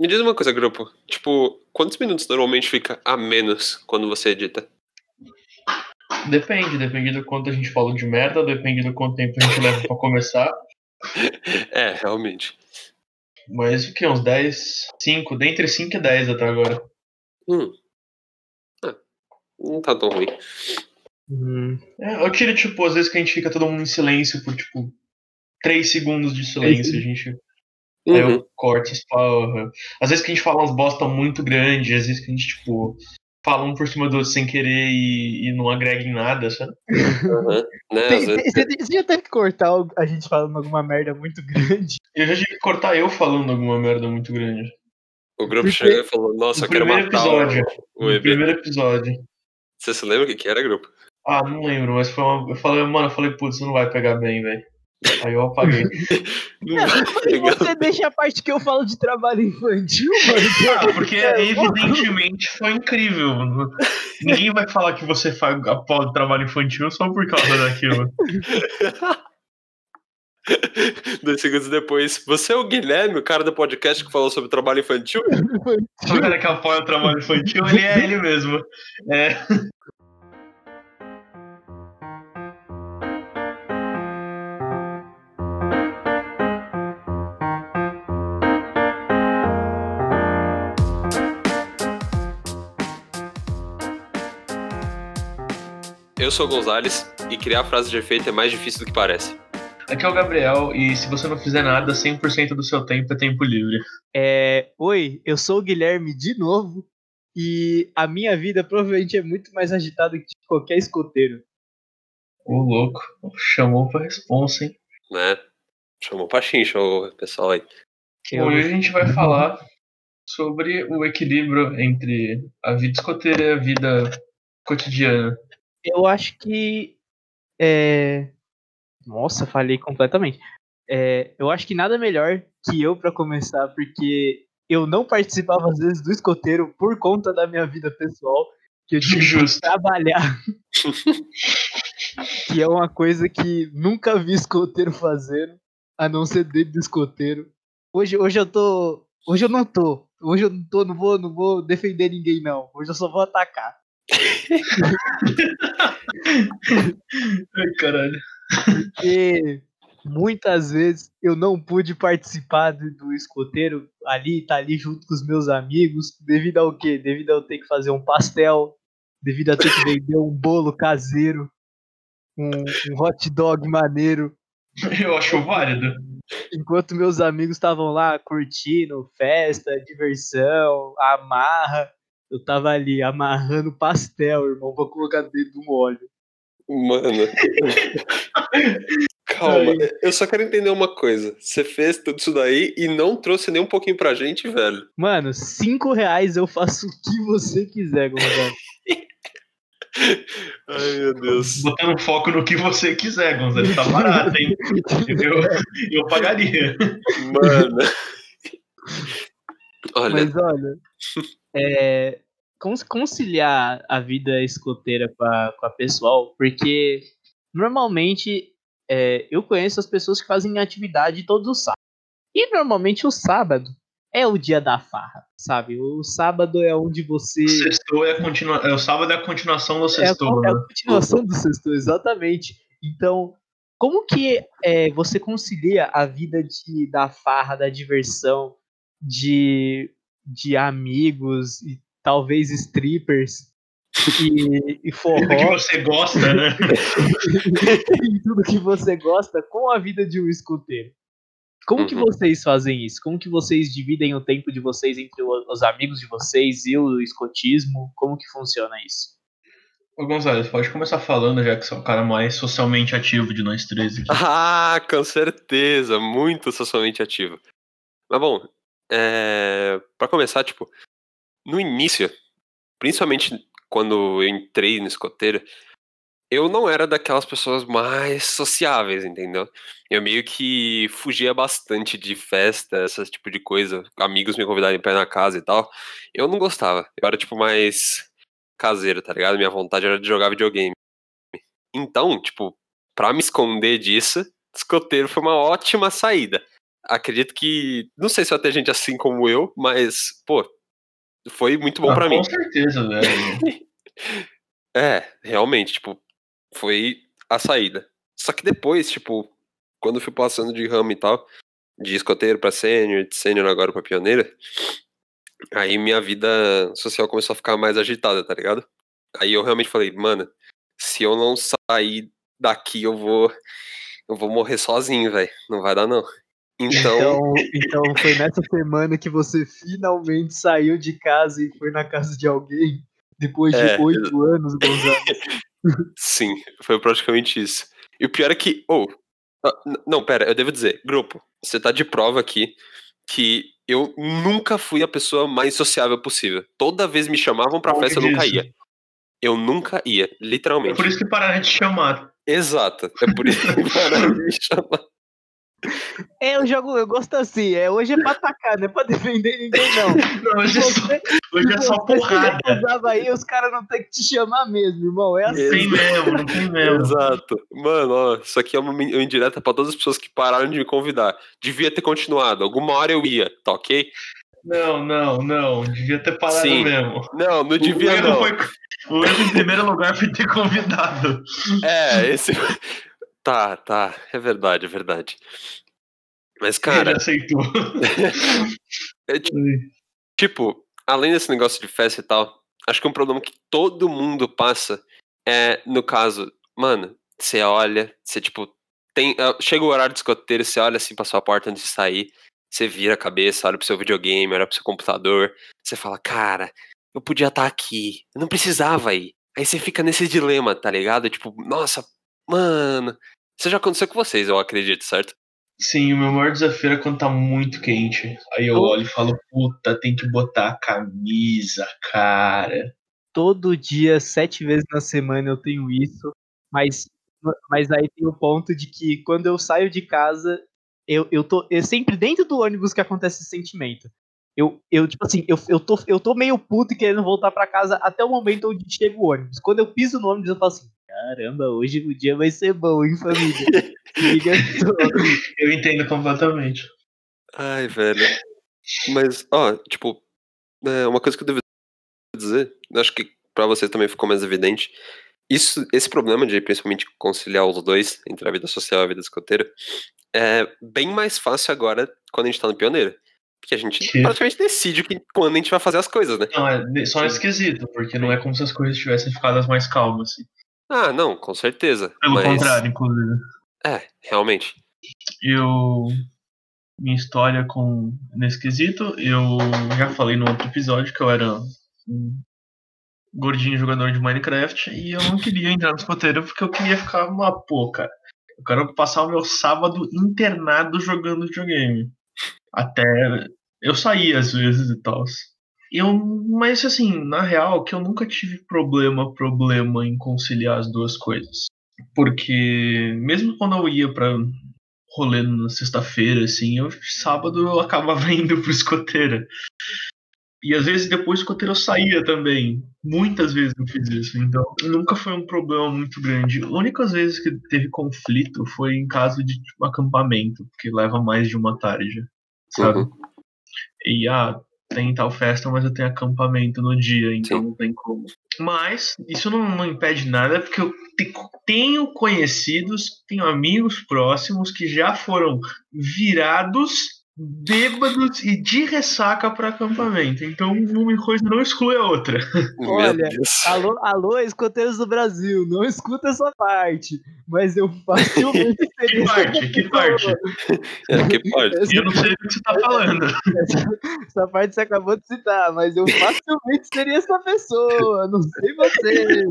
Me diz uma coisa, grupo. Tipo, quantos minutos normalmente fica a menos quando você edita? Depende, depende do quanto a gente falou de merda, depende do quanto tempo a gente leva pra começar. É, realmente. Mas o que? Uns 10, 5, dentre 5 e 10 até agora. Hum. Ah, não tá tão ruim. Hum, É, eu tiro, tipo, às vezes que a gente fica todo mundo em silêncio por, tipo, 3 segundos de silêncio. A gente. Aí Uhum. eu corto as porra. Às vezes que a gente fala umas bosta muito grandes, às vezes que a gente, tipo, fala um por cima do outro sem querer e, e não agrega em nada, sabe? Uhum. Né, tem- vezes- tem- Você já teve que cortar a gente falando alguma merda muito grande? Eu já tive que cortar eu falando alguma merda muito grande. o grupo porque- chegou e falou, nossa, No eu quero primeiro matar episódio. o, o primeiro episódio. Você se lembra o que, que era, grupo? Ah, não lembro, mas foi uma. Eu falei, mano, eu falei, putz, não vai pegar bem, velho. Aí eu apaguei. Não Não, vai e pegar. você deixa a parte que eu falo de trabalho infantil, mano? Ah, porque evidentemente foi incrível. Ninguém vai falar que você faz após trabalho infantil só por causa daquilo. Dois segundos depois, você é o Guilherme, o cara do podcast que falou sobre trabalho infantil? O cara que apoia o trabalho infantil, ele é ele mesmo. É. Eu sou o Gonzalez e criar frase de efeito é mais difícil do que parece. Aqui é o Gabriel, e se você não fizer nada, 100% do seu tempo é tempo livre. É, oi, eu sou o Guilherme de novo e a minha vida provavelmente é muito mais agitada que de qualquer escoteiro. Ô, louco. Chamou pra responsa, hein? Né? Chamou pra chincha o pessoal aí. Eu- Hoje a gente vai falar sobre o equilíbrio entre a vida escoteira e a vida cotidiana. Eu acho que. É... Nossa, falei completamente. É, eu acho que nada melhor que eu pra começar, porque eu não participava às vezes do escoteiro por conta da minha vida pessoal, que eu tive que Justo. trabalhar. que é uma coisa que nunca vi escoteiro fazendo, a não ser dentro do escoteiro. Hoje, hoje eu tô. Hoje eu não tô. Hoje eu não tô, não vou, não vou defender ninguém, não. Hoje eu só vou atacar. Ai, caralho. porque muitas vezes eu não pude participar do, escoteiro ali, tá ali junto com os meus amigos, devido ao quê? Devido a eu ter que fazer um pastel, devido a ter que vender um bolo caseiro, um, um hot dog maneiro, Eu acho válido. enquanto meus amigos estavam lá curtindo festa, diversão, amarra. Eu tava ali amarrando pastel, irmão, pra colocar dentro do molho. Mano. Calma, Ai. eu só quero entender uma coisa. Você fez tudo isso daí e não trouxe nem um pouquinho pra gente, velho. Mano, cinco reais eu faço o que você quiser, Gonzalo. Ai, meu Deus. Botando foco no que você quiser, Gonzalo. Tá barato, hein? Eu, eu pagaria. Mano. Olha, Mas olha, é, conciliar a vida escoteira com a, com a pessoal, porque normalmente é, eu conheço as pessoas que fazem atividade todos os sábados. E normalmente o sábado é o dia da farra, sabe? O sábado é onde você. Sextou é, a continua... é o sábado é a continuação do É a, sextou, con- é a né? continuação do sexto, exatamente. Então, como que é, você concilia a vida de, da farra, da diversão, de, de amigos e talvez strippers e, e forró Do que você gosta, né? e tudo que você gosta com a vida de um escuteiro? Como que Uhum. vocês fazem isso? Como que vocês dividem o tempo de vocês entre os amigos de vocês e o escotismo? Como que funciona isso? Ô, Gonzalo, pode começar falando, já que você é o cara mais socialmente ativo de nós três aqui. Ah, com certeza, muito socialmente ativo. Mas bom, é... para começar, tipo, no início, principalmente quando eu entrei no escoteiro, eu não era daquelas pessoas mais sociáveis, entendeu? Eu meio que fugia bastante de festa, esse tipo de coisa. Amigos me convidarem pra ir na casa e tal. Eu não gostava. Eu era, tipo, mais caseiro, tá ligado? Minha vontade era de jogar videogame. Então, tipo, pra me esconder disso, escoteiro foi uma ótima saída. Acredito que. Não sei se vai ter gente assim como eu, mas, pô, foi muito bom Ah, com mim. certeza, velho. É, realmente, tipo, foi a saída. Só que depois, tipo, quando eu fui passando de ramo e tal, de escoteiro pra sênior, de sênior agora pra pioneira, aí minha vida social começou a ficar mais agitada, tá ligado? Aí eu realmente falei, mano, se eu não sair daqui, eu vou. Eu vou morrer sozinho, velho. Não vai dar, não. Então, Então, então foi nessa semana que você finalmente saiu de casa e foi na casa de alguém depois de É, oito anos, Gonzalo. sim, foi praticamente isso. E o pior é que. Oh, não, pera, eu devo dizer, grupo, você tá de prova aqui que eu nunca fui a pessoa mais sociável possível. Toda vez me chamavam pra Longe festa, eu nunca ia. Eu nunca ia, É literalmente. por isso que pararam de te chamar. Exato. É por isso que pararam de me chamar. É, eu jogo, eu gosto assim. É, hoje é pra atacar, não é pra defender ninguém, não. Não, hoje é só, Você, hoje é só você porrada. aí, os caras não tem que te chamar mesmo, irmão. É assim. Não tem mesmo, não tem mesmo. Exato. Mano, ó, isso aqui é uma indireta pra todas as pessoas que pararam de me convidar. Devia ter continuado. Alguma hora eu ia, tá ok? Não, não, não. Devia ter parado Sim. mesmo. Não, não O devia erro não. foi. O erro em primeiro lugar foi ter convidado. É, esse. Tá, tá. É verdade, é verdade. Mas, Ele cara, aceitou. é ti- tipo, além desse negócio de festa e tal, acho que um problema que todo mundo passa é, no caso, mano, você olha, você, tipo, tem. ah, Chega o horário de escoteiro, você olha assim pra sua porta antes de sair, você vira a cabeça, olha pro seu videogame, olha pro seu computador, você fala, cara, eu podia estar aqui, eu não precisava ir. Aí você fica nesse dilema, tá ligado? Tipo, nossa, mano. Isso já aconteceu com vocês, eu acredito, certo? Sim, o meu maior desafio era quando tá muito quente. Aí eu olho e falo, puta, tem que botar a camisa, cara. Todo dia, sete vezes na semana eu tenho isso, mas, mas aí tem o ponto de que quando eu saio de casa, eu, eu tô é sempre dentro do ônibus que acontece esse sentimento. Eu, eu tipo assim, eu, eu, tô, eu tô meio puto e querendo voltar pra casa até o momento onde chega o ônibus. Quando eu piso no ônibus, eu falo assim, caramba, hoje o dia vai ser bom, hein, família? Eu entendo completamente. Ai, velho. Mas, ó, tipo, é, uma coisa que eu devo dizer, acho que pra você também ficou mais evidente. Isso, esse problema de principalmente conciliar os dois, entre a vida social e a vida escoteira, é bem mais fácil agora quando a gente tá no pioneiro. Porque a gente Sim. praticamente decide que, quando a gente vai fazer as coisas, né? Não, é só esquisito, porque não é como se as coisas tivessem ficado mais calmas. Assim. Ah, não, com certeza. Pelo mas, contrário, inclusive. É, realmente. Eu. Minha história com nesse quesito, eu já falei no outro episódio que eu era um gordinho jogador de Minecraft e eu não queria entrar no escoteiro porque eu queria ficar uma pô, cara. Eu quero passar o meu sábado internado jogando videogame. Até eu saí às vezes e tal. Eu, mas assim, na real, que eu nunca tive problema, problema em conciliar as duas coisas. Porque mesmo quando eu ia pra rolê na sexta-feira, assim, eu, sábado eu acabava indo pro escoteiro. E às vezes depois do escoteiro eu saía também. Muitas vezes eu fiz isso. Então nunca foi um problema muito grande. A única vezes que teve conflito foi em caso de tipo, acampamento, que leva mais de uma tarde. Sabe? Uhum. E ah, tem tal festa, mas eu tenho acampamento no dia, então Sim. não tem como. Mas isso não, não impede nada, porque eu te- tenho conhecidos, tenho amigos próximos que já foram virados, bêbados e de ressaca para acampamento. Então uma coisa não exclui a outra. Olha. Alô, alô, escoteiros do Brasil, não escuta essa parte, mas eu facilmente Que seria parte? Que parte? É, que pode. Eu não sei do que você tá falando. Essa, essa parte você acabou de citar, mas eu facilmente seria essa pessoa, não sei você.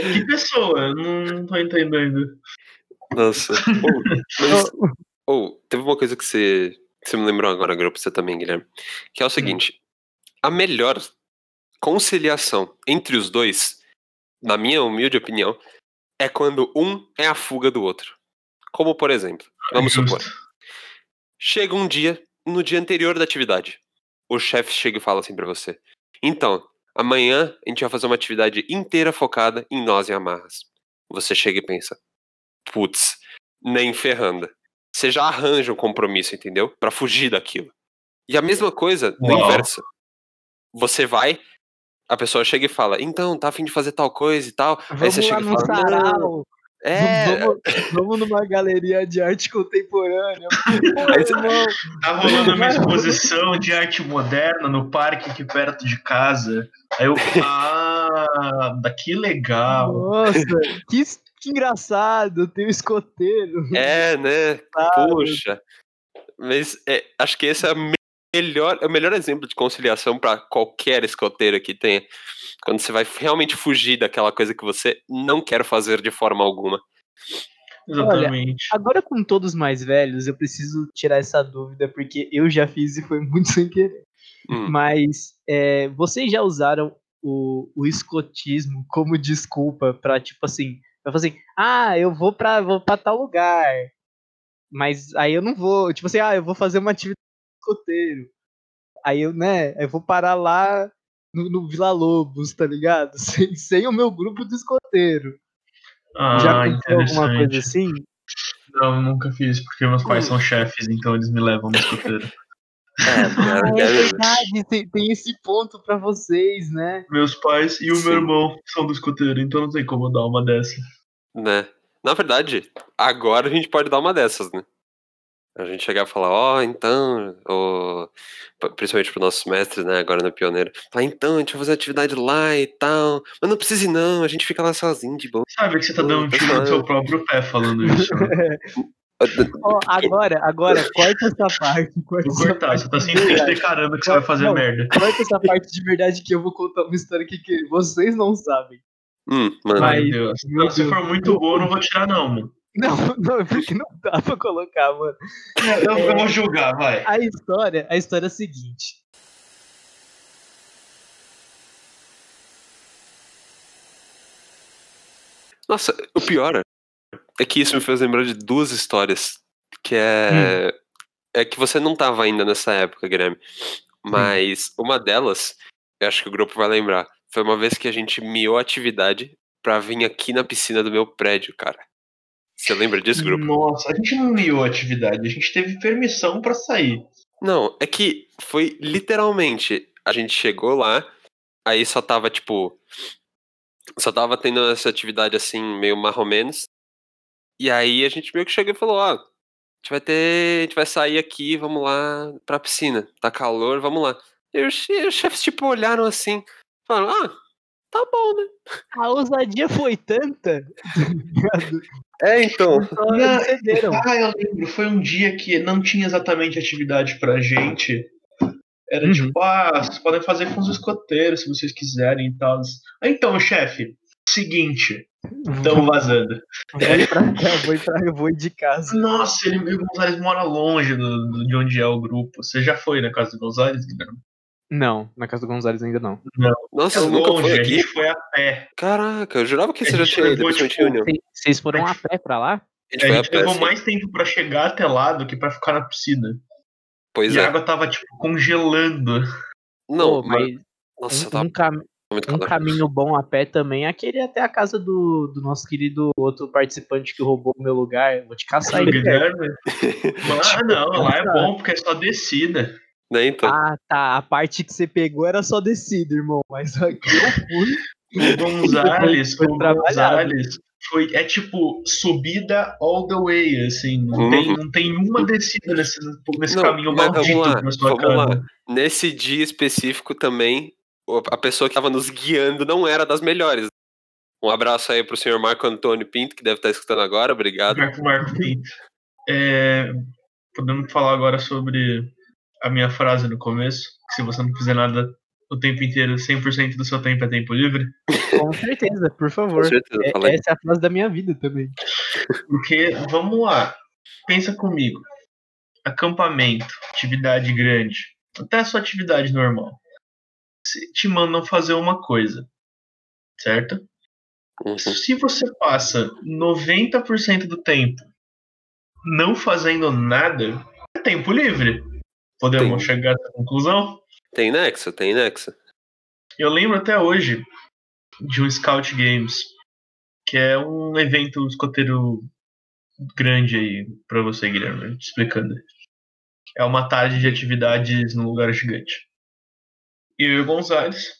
Que pessoa? Não, tô entendendo. Nossa. Ô, mas, ou, teve uma coisa que você, que você me lembrou agora, grupo, você também, Guilherme. Que é o seguinte: a melhor conciliação entre os dois, na minha humilde opinião, é quando um é a fuga do outro. Como, por exemplo, vamos supor, chega um dia, no dia anterior da atividade, o chefe chega e fala assim pra você: então, amanhã a gente vai fazer uma atividade inteira focada em nós e amarras. Você chega e pensa: putz, nem ferrando. Você já arranja um compromisso, entendeu? Pra fugir daquilo. E a mesma coisa no inverso. Você vai, a pessoa chega e fala, então, tá afim de fazer tal coisa e tal. Aí Vamos você lá chega e no fala, "Não, sarau. é, Vamos, vamos numa galeria de arte contemporânea. Pô, Aí você- Tá rolando uma exposição de arte moderna no parque aqui perto de casa. Aí eu, ah, que legal. Nossa, que, que engraçado, tem um escoteiro. é, né? Claro. Puxa. Mas é, acho que esse é melhor, é o melhor exemplo de conciliação pra qualquer escoteiro que tenha. Quando você vai realmente fugir daquela coisa que você não quer fazer de forma alguma. Exatamente. Agora com todos mais velhos, eu preciso tirar essa dúvida, porque eu já fiz e foi muito sem querer. Hum. Mas é, vocês já usaram o, o escotismo como desculpa pra, tipo assim, pra fazer assim, ah, eu vou pra, vou pra tal lugar. Mas aí eu não vou, tipo assim, ah, eu vou fazer uma atividade de escoteiro. Aí eu, né, eu vou parar lá no, no Vila Lobos, tá ligado? Sem, sem o meu grupo de escoteiro. já Ah, aconteceu alguma coisa assim? Não, nunca fiz, porque meus pais são chefes, então eles me levam no escoteiro. É, Ah, é, é é, verdade, tem, tem esse ponto pra vocês, né? Meus pais e o Sim. meu irmão são do escoteiro, então não tem como eu dar uma dessa. Né? Na verdade, agora a gente pode dar uma dessas, né? A gente chegar e falar, ó, então, ó, p- principalmente para nossos mestres, né, agora no Pioneiro, falar, então, a gente vai fazer atividade lá e tal, mas não precisa ir não, a gente fica lá sozinho de boa. Sabe que você tá dando um tiro no seu próprio pé falando isso. Né? Ó, agora, agora, corta essa parte. Corta Vou essa cortar, parte você tá verdade. declarando que você vai fazer Não. merda. Corta essa parte de verdade que eu vou contar uma história que, que vocês não sabem. Hum, mano. Ai, Mas, Deus. meu Não, se Deus. for muito boa, eu não vou tirar, não, mano. Não, não, porque não dá pra colocar, mano. Eu, eu vou julgar, vai. A história, a história é a seguinte. nossa, o pior é que isso me fez lembrar de duas histórias, que é, é que você não tava ainda nessa época, Guilherme, mas uma delas, eu acho que o grupo vai lembrar, foi uma vez que a gente miou a atividade pra vir aqui na piscina do meu prédio, cara. Você lembra disso, grupo? Nossa, a gente não miou a atividade, a gente teve permissão pra sair. Não, é que foi literalmente. A gente chegou lá, aí só tava, tipo. Só tava tendo essa atividade assim, meio marromenos. E aí a gente meio que chegou e falou: Ó, a gente vai ter. A gente vai sair aqui, vamos lá pra piscina. Tá calor, vamos lá. E os, che- os chefes, tipo, olharam assim, falaram: Ah, tá bom, né? A ousadia foi tanta. É, então. Não. Ah, eu lembro, foi um dia que não tinha exatamente atividade pra gente. Era Uhum. tipo, ah, vocês podem fazer com os escoteiros se vocês quiserem e tal. Ah, Então, chefe, seguinte, estamos vazando. Vou ir pra cá, vou ir pra eu vou ir de casa. Nossa, ele, o Gonzalez mora longe do, do- de onde é o grupo. Você já foi na casa do Gonzalez, Guilherme? Não, na casa do Gonzalez ainda não. Nossa, É você nunca longe, foi a aqui? gente foi a pé. Caraca, eu jurava que A você já tinha ido, tipo. Vocês- foram a pé pra lá? A gente A a gente levou mais tempo pra chegar até lá do que pra ficar na piscina. Pois e a é. água tava, tipo, congelando. Não, Pô, mas. Nossa, um, tá um cam- muito um caminho bom a pé também é aquele até a casa do, do nosso querido outro participante que roubou o meu lugar. Eu Vou te caçar velho. Guilherme. Ah, não, lá é bom porque é só descida. Né, então. Ah, tá. A parte que você pegou era só descida, irmão. Mas aqui eu fui. O Gonzalez, Foi o. Gonzalez foi, é tipo subida all the way, assim. Não, Uhum. tem, não tem uma descida nesse, nesse Não, caminho mas maldito vamos lá, pra sua vamos lá. Nesse dia específico também, a pessoa que estava nos guiando não era das melhores. Um abraço aí pro senhor Marco Antônio Pinto, que deve estar escutando agora, obrigado. Marco Marco Pinto. É, podemos falar agora sobre a minha frase no começo, que se você não fizer nada o tempo inteiro, 100% do seu tempo é tempo livre. Com certeza, por favor. Com certeza, É- essa é a frase da minha vida também. Porque, vamos lá, pensa comigo. Acampamento, atividade grande, até a sua atividade normal. Se te mandam fazer uma coisa, certo? Uhum. Se você passa 90% do tempo não fazendo nada, é tempo livre. Podemos Sim. chegar a essa conclusão? Tem nexo, tem nexo. Eu lembro até hoje de um Scout Games, que é um evento escoteiro grande aí pra você, Guilherme, te explicando. É uma tarde de atividades num lugar gigante. Eu e o Gonzalez,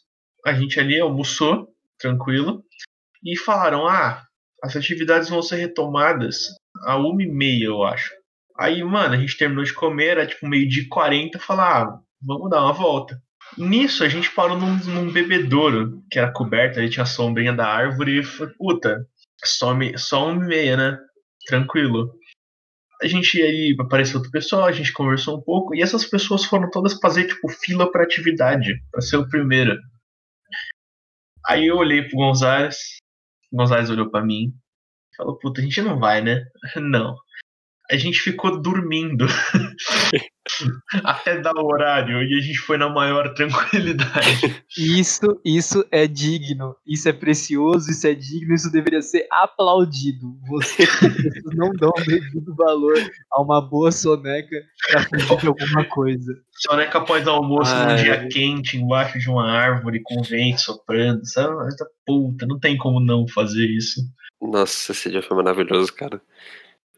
a gente ali almoçou, tranquilo, e falaram: ah, as atividades vão ser retomadas a uma e meia, eu acho. Aí, mano, a gente terminou de comer, era tipo meio de 40, falar, ah, vamos dar uma volta. Nisso, a gente parou num, num bebedouro, que era coberto, ali tinha a sombrinha da árvore, e foi, puta, só, me, só uma e meia, né? Tranquilo. A gente aí apareceu outro pessoal, a gente conversou um pouco, e essas pessoas foram todas fazer, tipo, fila pra atividade, pra ser o primeiro. Aí eu olhei pro Gonzalez, o Gonzalez olhou para mim, falou, puta, a gente não vai, né? Não a gente ficou dormindo até dar o horário e a gente foi na maior tranquilidade. Isso, isso é digno, isso é precioso, isso é digno, isso deveria ser aplaudido. Você não dão devido valor a uma boa soneca pra de alguma coisa. Soneca após almoço Ai. num dia quente, embaixo de uma árvore com vento soprando, sabe? Puta, não tem como não fazer isso. Nossa, esse dia foi maravilhoso, cara.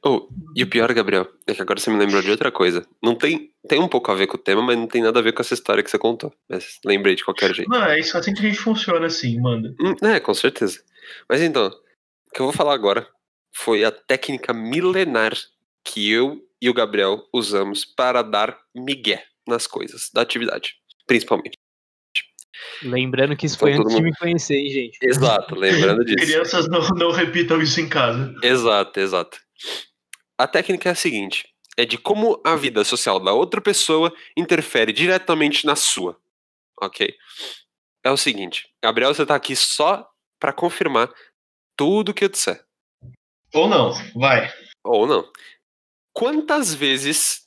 Oh, e o pior, Gabriel, é que agora você me lembrou de outra coisa. Não tem. Tem um pouco a ver com o tema, mas não tem nada a ver com essa história que você contou. Mas lembrei de qualquer jeito. Não, é isso assim que a gente funciona assim, manda. Hum, é, com certeza. Mas então, o que eu vou falar agora foi a técnica milenar que eu e o Gabriel usamos para dar migué nas coisas, da atividade, principalmente. Lembrando que isso então, foi antes mundo... de me conhecer, hein, gente? Exato, lembrando disso. Crianças não, não repitam isso em casa. Exato, exato. A técnica é a seguinte: é de como a vida social da outra pessoa interfere diretamente na sua. Ok? É o seguinte, Gabriel, você tá aqui só para confirmar tudo que eu disser. Ou não, vai. Ou não. Quantas vezes,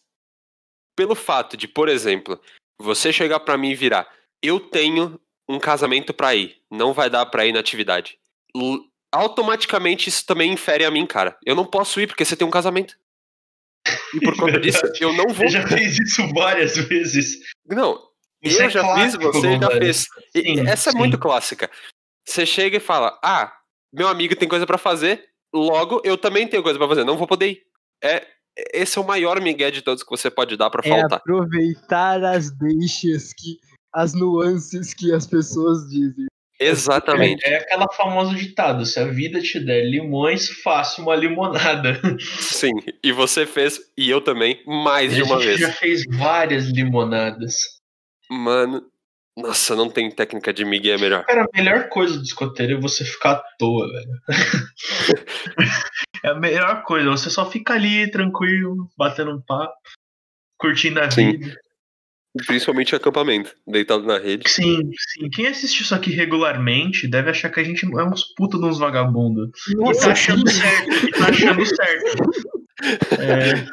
pelo fato de, por exemplo, você chegar para mim e virar, eu tenho um casamento para ir, não vai dar para ir na atividade automaticamente isso também infere a mim, cara. Eu não posso ir porque você tem um casamento. E por conta disso, eu não vou. Você já fez isso várias vezes. Não, isso eu é já clássico, fiz, você já fez. Sim, essa sim. é muito clássica. Você chega e fala: Ah, meu amigo tem coisa para fazer, logo eu também tenho coisa para fazer, não vou poder ir. É, esse é o maior migué de todos que você pode dar para é faltar. Aproveitar as deixas que as nuances que as pessoas dizem. Exatamente. É, é aquela famosa ditado: se a vida te der limões, faça uma limonada. Sim, e você fez, e eu também, mais de uma vez. já fez várias limonadas. Mano, nossa, não tem técnica de Miguel melhor. Cara, a melhor coisa do escoteiro é você ficar à toa, velho. é a melhor coisa, você só fica ali tranquilo, batendo um papo, curtindo a Sim. vida. Principalmente acampamento, deitado na rede. Sim, sim. Quem assiste isso aqui regularmente deve achar que a gente é uns puta de uns vagabundos. E tá achando certo, e tá achando certo. É.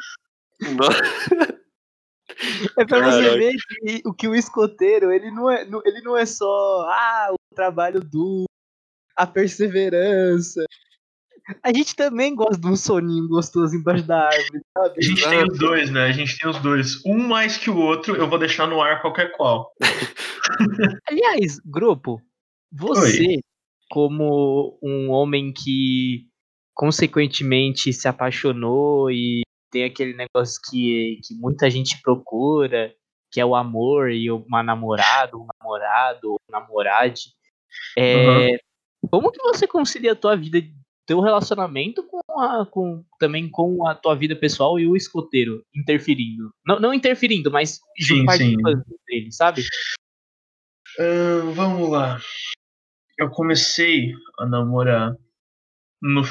É pra você ver que o que o escoteiro, ele não é, ele não é só ah, o trabalho duro, a perseverança, a gente também gosta de um soninho gostoso embaixo da árvore, sabe? A gente tem os dois, né? A gente tem os dois. Um mais que o outro, eu vou deixar no ar qualquer qual. Aliás, grupo, você, Oi. como um homem que consequentemente se apaixonou e tem aquele negócio que, que muita gente procura, que é o amor e uma namorada, um namorado, um namorade. É, uhum. Como que você concilia a tua vida teu relacionamento com a, com, também com a tua vida pessoal e o escoteiro interferindo. Não, não interferindo, mas sim, participando sim. dele, sabe? Uh, vamos lá. Eu comecei a namorar no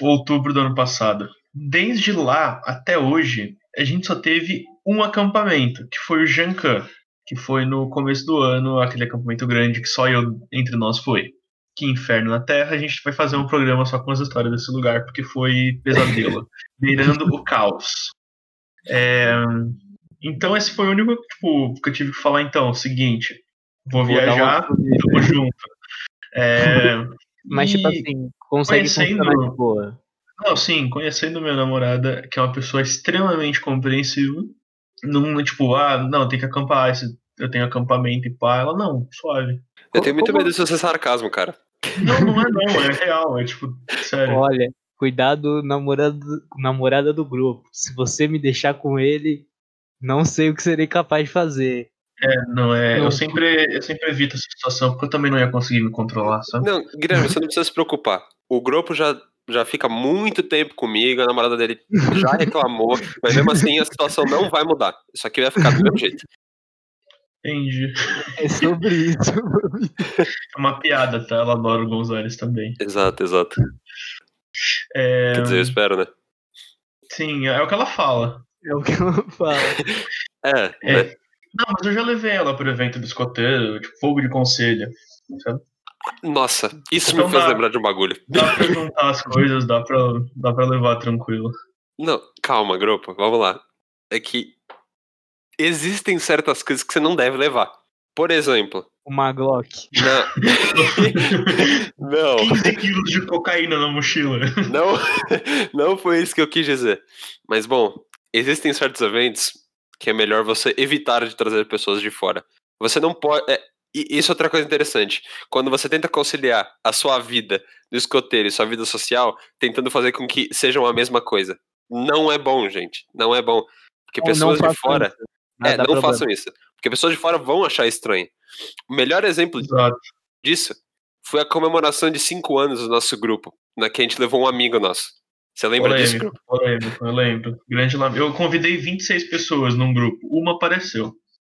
outubro do ano passado. Desde lá até hoje, a gente só teve um acampamento, que foi o Jancan, que foi no começo do ano, aquele acampamento grande que só eu entre nós foi que Inferno na Terra, a gente vai fazer um programa só com as histórias desse lugar, porque foi pesadelo, beirando o caos. É, então esse foi o único tipo, que eu tive que falar então, o seguinte, vou, vou viajar, tamo junto. É, Mas tipo assim, consegue conhecendo, de boa. Não, sim, conhecendo minha namorada, que é uma pessoa extremamente compreensiva, não, tipo, ah, não, tem que acampar, eu tenho acampamento e pá, ela, não, suave. Eu tenho muito medo disso ser sarcasmo, cara. Não, não é não, é real, é tipo, sério. Olha, cuidado namorado, namorada do grupo. Se você me deixar com ele, não sei o que serei capaz de fazer. É, não é. Não. Eu sempre, eu sempre evito essa situação, porque eu também não ia conseguir me controlar, sabe? Não, Guilherme, você não precisa se preocupar. O grupo já, já fica muito tempo comigo, a namorada dele já reclamou, mas mesmo assim a situação não vai mudar. Isso aqui vai ficar do mesmo jeito. Entendi. É sobre isso. É uma piada, tá? Ela adora o Gonzalez também. Exato, exato. É, Quer dizer, eu espero, né? sim, é o que ela fala. É o que eu falo. É, É. né? Não, mas eu já levei ela pro evento do escoteiro, tipo, fogo de conselho. Sabe? Nossa, isso Então me fez dá. lembrar de um bagulho. Dá pra juntar as coisas, dá pra, dá pra levar tranquilo. Não, calma, grupo, vamos lá. É que existem certas coisas que você não deve levar. Por exemplo, Uma Glock. não. não, 15 quilos de cocaína na mochila. não, não foi isso que eu quis dizer. Mas bom, existem certos eventos que é melhor você evitar de trazer pessoas de fora. Você não pode. é, e isso é outra coisa interessante. Quando você tenta conciliar a sua vida do escoteiro e sua vida social, tentando fazer com que sejam a mesma coisa. Não é bom, gente. Não é bom. Porque Ou pessoas de fora. Isso. É, não problema. façam isso. Porque pessoas de fora vão achar estranho. O melhor exemplo Exato. disso foi a comemoração de cinco anos do nosso grupo, na que a gente levou um amigo nosso. Você lembra disso, Polêmico, grupo? polêmico, eu lembro. Grande lam- Eu convidei 26 pessoas num grupo, uma apareceu.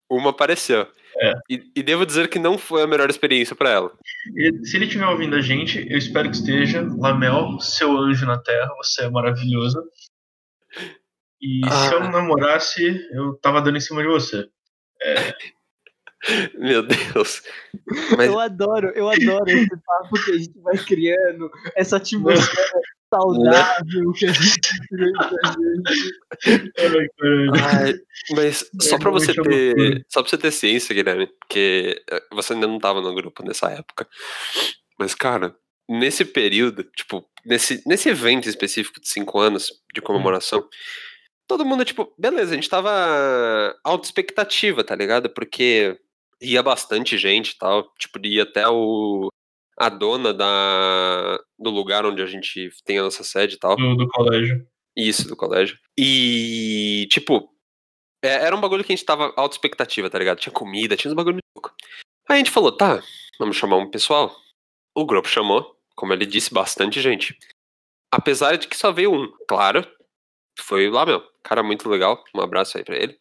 Uma apareceu. É. E, e devo dizer que não foi a melhor experiência pra ela. E se ele estiver ouvindo a gente, eu espero que esteja. Lamel, seu anjo na terra, você é maravilhoso. E se Ah. eu não namorasse, eu tava dando em cima de você. Meu Deus. Mas Eu adoro, eu adoro esse papo que a gente vai criando, essa atmosfera saudável que a gente cria pra gente. Mas só pra você é ter. Só pra você ter ciência, Guilherme, porque eh, você ainda não tava no grupo nessa época. Mas, cara, nesse período, tipo, nesse, nesse evento específico de cinco anos de comemoração, todo mundo, tipo, beleza, a gente tava alta expectativa, tá ligado? Porque ia bastante gente e tal. Tipo, ia até o. A dona da, do lugar onde a gente tem a nossa sede e tal. Do, do colégio. Isso, do colégio. E, tipo, é- era um bagulho que a gente tava alta expectativa, tá ligado? Tinha comida, tinha uns bagulho muito louco. Aí a gente falou, tá, vamos chamar um pessoal. O grupo chamou, como ele disse, bastante gente. Apesar de que só veio um, claro. Foi lá, meu. Cara muito legal. Um abraço aí pra ele.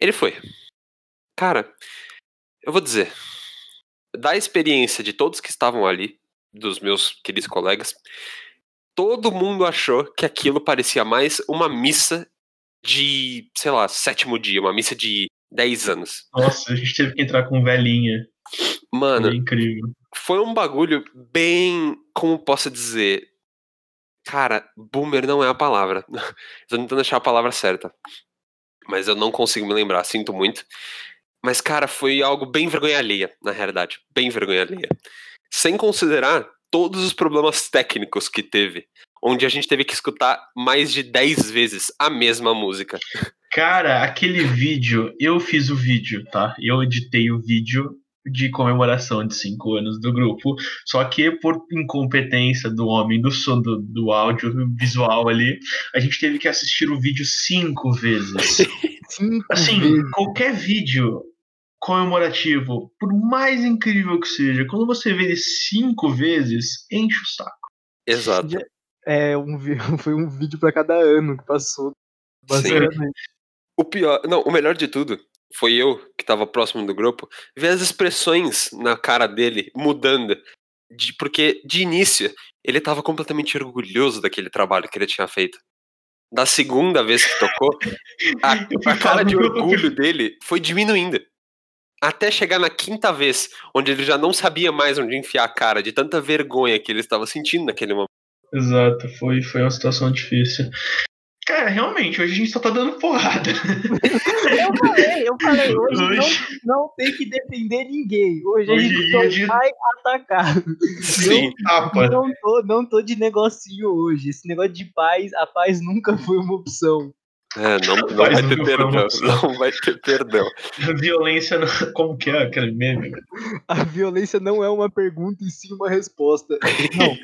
Ele foi. Cara, eu vou dizer. Da experiência de todos que estavam ali, dos meus queridos colegas, todo mundo achou que aquilo parecia mais uma missa de, sei lá, sétimo dia, uma missa de 10 anos. Nossa, a gente teve que entrar com velhinha. Mano, Foi incrível. foi um bagulho bem. Como posso dizer? Cara, boomer não é a palavra. Tô tentando achar a palavra certa. Mas eu não consigo me lembrar, sinto muito. Mas, cara, foi algo bem vergonha alheia, na realidade. Bem vergonha alheia. Sem considerar todos os problemas técnicos que teve. Onde a gente teve que escutar mais de 10 vezes a mesma música. Cara, aquele vídeo, eu fiz o vídeo, tá? Eu editei o vídeo de comemoração de cinco anos do grupo, só que por incompetência do homem do som, do, do áudio visual ali, a gente teve que assistir o vídeo cinco vezes. Cinco Assim, vezes. qualquer vídeo comemorativo, por mais incrível que seja, quando você vê ele cinco vezes, enche o saco. Exato. É, um, foi um vídeo pra cada ano que passou. Basicamente. O pior, não, o melhor de tudo foi eu, que tava próximo do grupo, ver as expressões na cara dele mudando. De, porque, de início, ele tava completamente orgulhoso daquele trabalho que ele tinha feito. Da segunda vez que tocou, a, a cara de orgulho dele foi diminuindo. Até chegar na quinta vez, onde ele já não sabia mais onde enfiar a cara, de tanta vergonha que ele estava sentindo naquele momento. Exato, foi, foi uma situação difícil. Cara, realmente, hoje a gente só tá dando porrada. Eu falei, eu falei, hoje Hoje, não, não tem que defender ninguém. Hoje, Hoje a gente só dia- vai atacar. Sim. tapa. Não tô, não tô de negocinho hoje. Esse negócio de paz, a paz nunca foi uma opção. É, não, não vai ter perdão. Não vai ter perdão. Violência, não- como que é aquele meme? A violência não é uma pergunta e sim uma resposta. Não,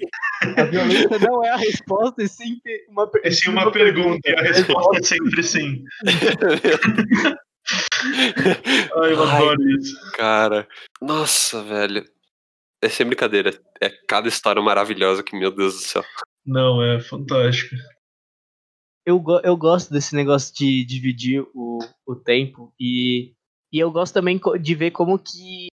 A violência não é a resposta, e sim uma, é sim uma, uma pergunta, pergunta, e a resposta é sempre sim. Ai, eu adoro Ai, isso. Cara, nossa, velho. É sem brincadeira. É cada história maravilhosa que, meu Deus do céu. Não, é fantástico. Eu, eu gosto desse negócio de dividir o, o tempo e, e eu gosto também de ver como que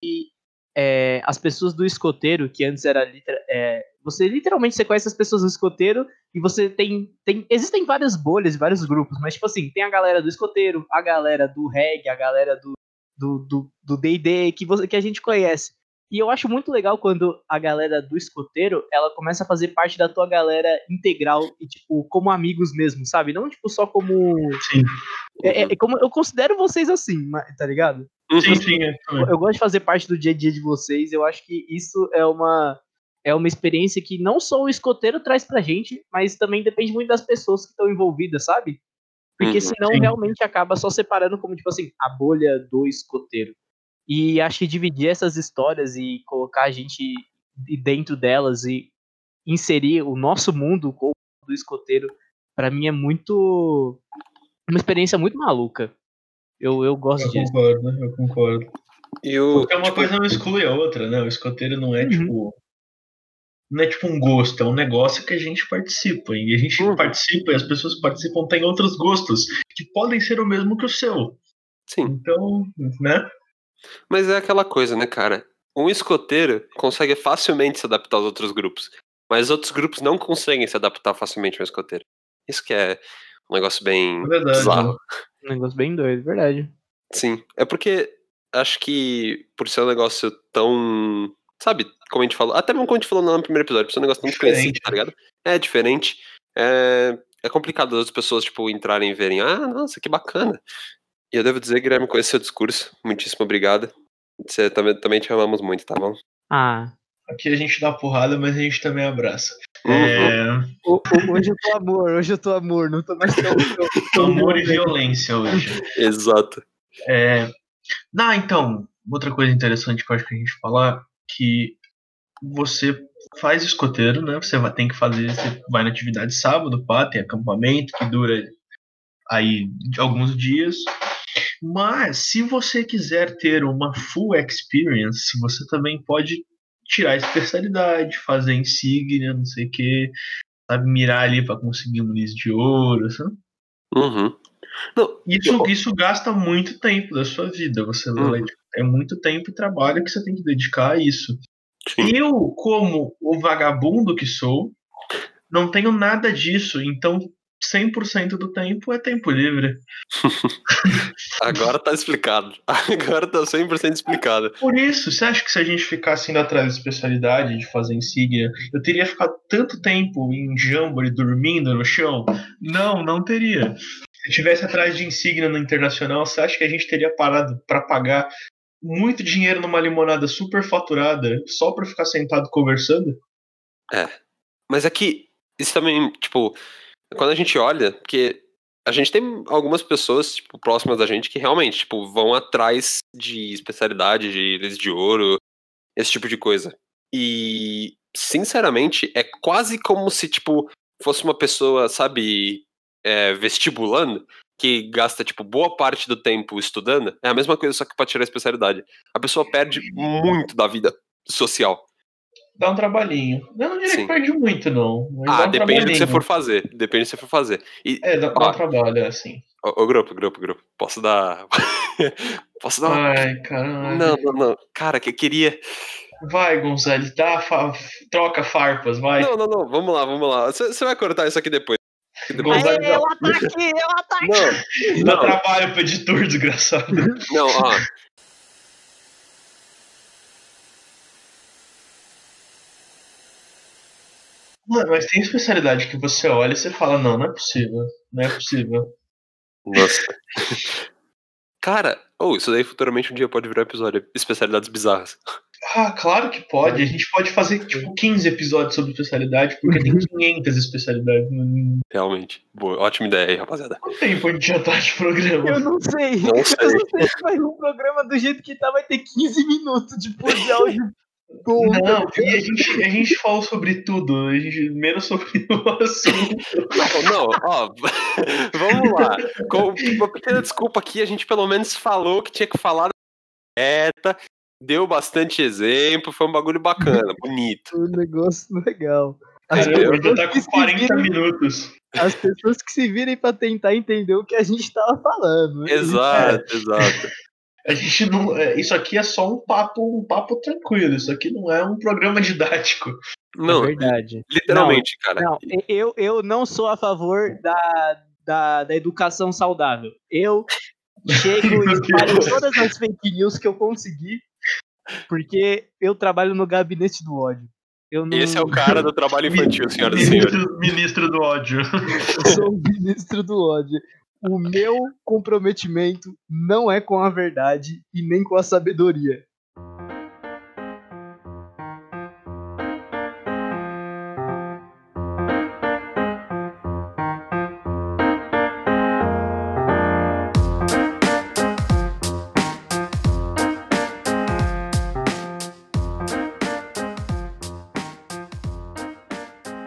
é, as pessoas do escoteiro, que antes era é, você literalmente você conhece as pessoas do escoteiro e você tem, tem. Existem várias bolhas, vários grupos, mas tipo assim, tem a galera do escoteiro, a galera do reggae, a galera do do do D&D que, você, que a gente conhece. E eu acho muito legal quando a galera do escoteiro, ela começa a fazer parte da tua galera integral e, tipo, como amigos mesmo, sabe? Não, tipo, só como... Sim. É, é, como eu considero vocês assim, tá ligado? Sim, sim. É, eu, eu gosto de fazer parte do dia a dia de vocês, eu acho que isso é uma é uma experiência que não só o escoteiro traz pra gente, mas também depende muito das pessoas que estão envolvidas, sabe? Porque uhum, senão sim. realmente acaba só separando como, tipo assim, a bolha do escoteiro. E acho que dividir essas histórias e colocar a gente dentro delas e inserir o nosso mundo com o do escoteiro, para mim é muito. uma experiência muito maluca. Eu, eu gosto eu disso. Eu concordo, eu concordo. Eu, Porque uma tipo... coisa não exclui a outra, né? O escoteiro não é uhum. tipo não é tipo um gosto, é um negócio que a gente participa. E a gente uhum. participa e as pessoas que participam têm outros gostos que podem ser o mesmo que o seu. Sim. Então, né? Mas é aquela coisa, né, cara? Um escoteiro consegue facilmente se adaptar aos outros grupos, mas outros grupos não conseguem se adaptar facilmente ao escoteiro. Isso que é um negócio bem é verdade, bizarro. Um negócio bem doido, verdade. Sim, é porque acho que por ser um negócio tão Sabe, como a gente falou, até mesmo como a gente falou no primeiro episódio, por ser um negócio tão conhecido, tá ligado? É diferente. É, é complicado as pessoas, tipo, entrarem e verem, ah, nossa, que bacana. E eu devo dizer, Guilherme, com esse seu discurso, muitíssimo obrigado. Você também, também te amamos muito, tá bom? Ah. Aqui a gente dá porrada, mas a gente também abraça. Uhum. É... Hoje eu tô amor, hoje eu tô amor, não tô mais tão. tão amor e violência hoje. Exato. É... Não, então, outra coisa interessante que eu acho que a gente falar que você faz escoteiro, né? Você vai, tem que fazer, você vai na atividade sábado, pá, tem acampamento que dura aí alguns dias. Mas se você quiser ter uma full experience, você também pode tirar a especialidade, fazer insígnia, não sei o que, sabe, mirar ali para conseguir um lis de ouro, sabe? Uhum. Não, isso, eu... isso gasta muito tempo da sua vida. Você uhum. é muito tempo e trabalho que você tem que dedicar a isso. Sim. Eu, como o vagabundo que sou, não tenho nada disso, então 100% do tempo é tempo livre. Agora tá explicado. Agora tá 100% explicado. Por isso, você acha que se a gente ficasse indo atrás da especialidade de fazer insígnia, eu teria ficado tanto tempo em Jamboree dormindo no chão? Não, não teria. Se tivesse atrás de insígnia no internacional, você acha que a gente teria parado para pagar muito dinheiro numa limonada super faturada só para ficar sentado conversando? É. Mas aqui, é isso também, tipo, quando a gente olha, porque a gente tem algumas pessoas, tipo, próximas da gente que realmente, tipo, vão atrás de especialidade, de ilhas de ouro, esse tipo de coisa. E, sinceramente, é quase como se, tipo, fosse uma pessoa, sabe, é, vestibulando, que gasta, tipo, boa parte do tempo estudando, é a mesma coisa, só que pra tirar a especialidade. A pessoa perde muito da vida social dá um trabalhinho. Eu não diria Sim. que perde muito, não. ah, um depende do que você for fazer. Depende do que você for fazer. E, é, dá, um trabalho, é assim. Ô, ô, grupo, grupo, grupo. Posso dar. Posso dar uma... Ai, caralho. Não, não, não. Cara, que eu queria. Vai, Gonzalo, dá fa... troca farpas, vai. Não, não, não. Vamos lá, vamos lá. Você vai cortar isso aqui depois. Depois Aê, eu ataque, eu ataque. Não, dá trabalho pro editor, desgraçado. Não, ó. Mas tem especialidade que você olha e você fala, não, não é possível. Não é possível. Nossa. Cara, ou oh, isso daí futuramente um dia pode virar episódio. Especialidades bizarras. Ah, claro que pode. A gente pode fazer tipo 15 episódios sobre especialidade, porque tem 500 especialidades. Realmente. Boa, ótima ideia aí, rapaziada. Quanto tempo a gente já tá de programa? Eu não sei. Não sei. Eu não sei, mas um programa do jeito que tá vai ter 15 minutos de, de Não, e a gente, a gente falou sobre tudo, a gente, menos sobre o assunto. Não, não, ó, vamos lá. Com uma pequena desculpa aqui, a gente pelo menos falou que tinha que falar da deu bastante exemplo, foi um bagulho bacana, bonito. Um negócio legal. As pessoas já tá com 40 minutos. As pessoas que se virem pra tentar entender o que a gente tava falando. Exato, exato. A gente não. é, Isso aqui é só um papo, um papo tranquilo. Isso aqui não é um programa didático. Não, é verdade. literalmente, cara. Não, eu, eu não sou a favor da, da, da educação saudável. Eu chego e espalho todas as fake news que eu conseguir, porque eu trabalho no gabinete do ódio. Eu não Esse é o cara do trabalho infantil, senhoras e senhores. Ministro, ministro do ódio. eu sou o ministro do ódio. O meu comprometimento não é com a verdade e nem com a sabedoria.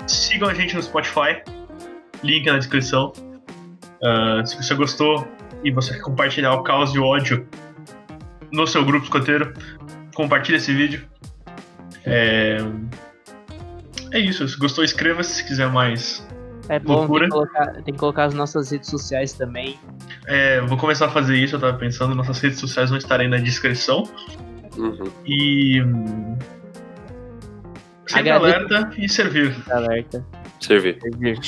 Sigam a gente no Spotify. Link na descrição. Ah, se você gostou e você quer compartilhar o caos e o ódio no seu grupo escoteiro, compartilhe esse vídeo. É, é isso. Se gostou, inscreva-se se quiser mais. É bom, tem Loucura. que, colocar, tem que colocar as nossas redes sociais também. É, vou começar a fazer isso, eu tava pensando. Nossas redes sociais vão estar aí na descrição. Uhum. E. hum, Sempre Agradeço. alerta e servir. Alerta. Servir. Servir.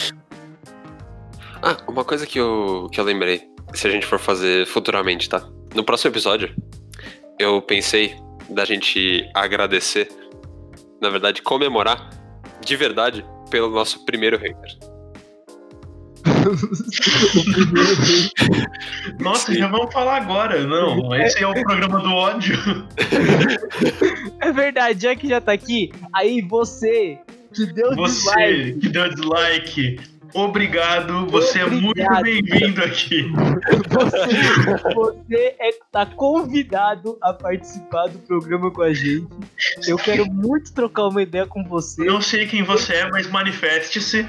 Ah, uma coisa que eu, que eu lembrei, se a gente for fazer futuramente, tá? No próximo episódio, eu pensei da gente agradecer, na verdade, comemorar de verdade pelo nosso primeiro hater. Nossa, Sim. já vamos falar agora. Não, esse é o programa do ódio. É verdade, já que já tá aqui, aí você que deu Você dislike, que deu dislike, obrigado. Você é muito Obrigado. bem-vindo aqui. você, você é, tá convidado a participar do programa com a gente. Eu quero muito trocar uma ideia com você. Não sei quem você é, mas manifeste-se.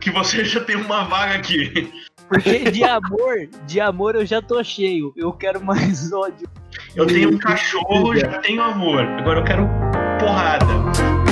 Que você já tem uma vaga aqui. Porque de amor, de amor eu já tô cheio. Eu quero mais ódio. Eu tenho um cachorro, já tenho amor. Agora eu quero porrada.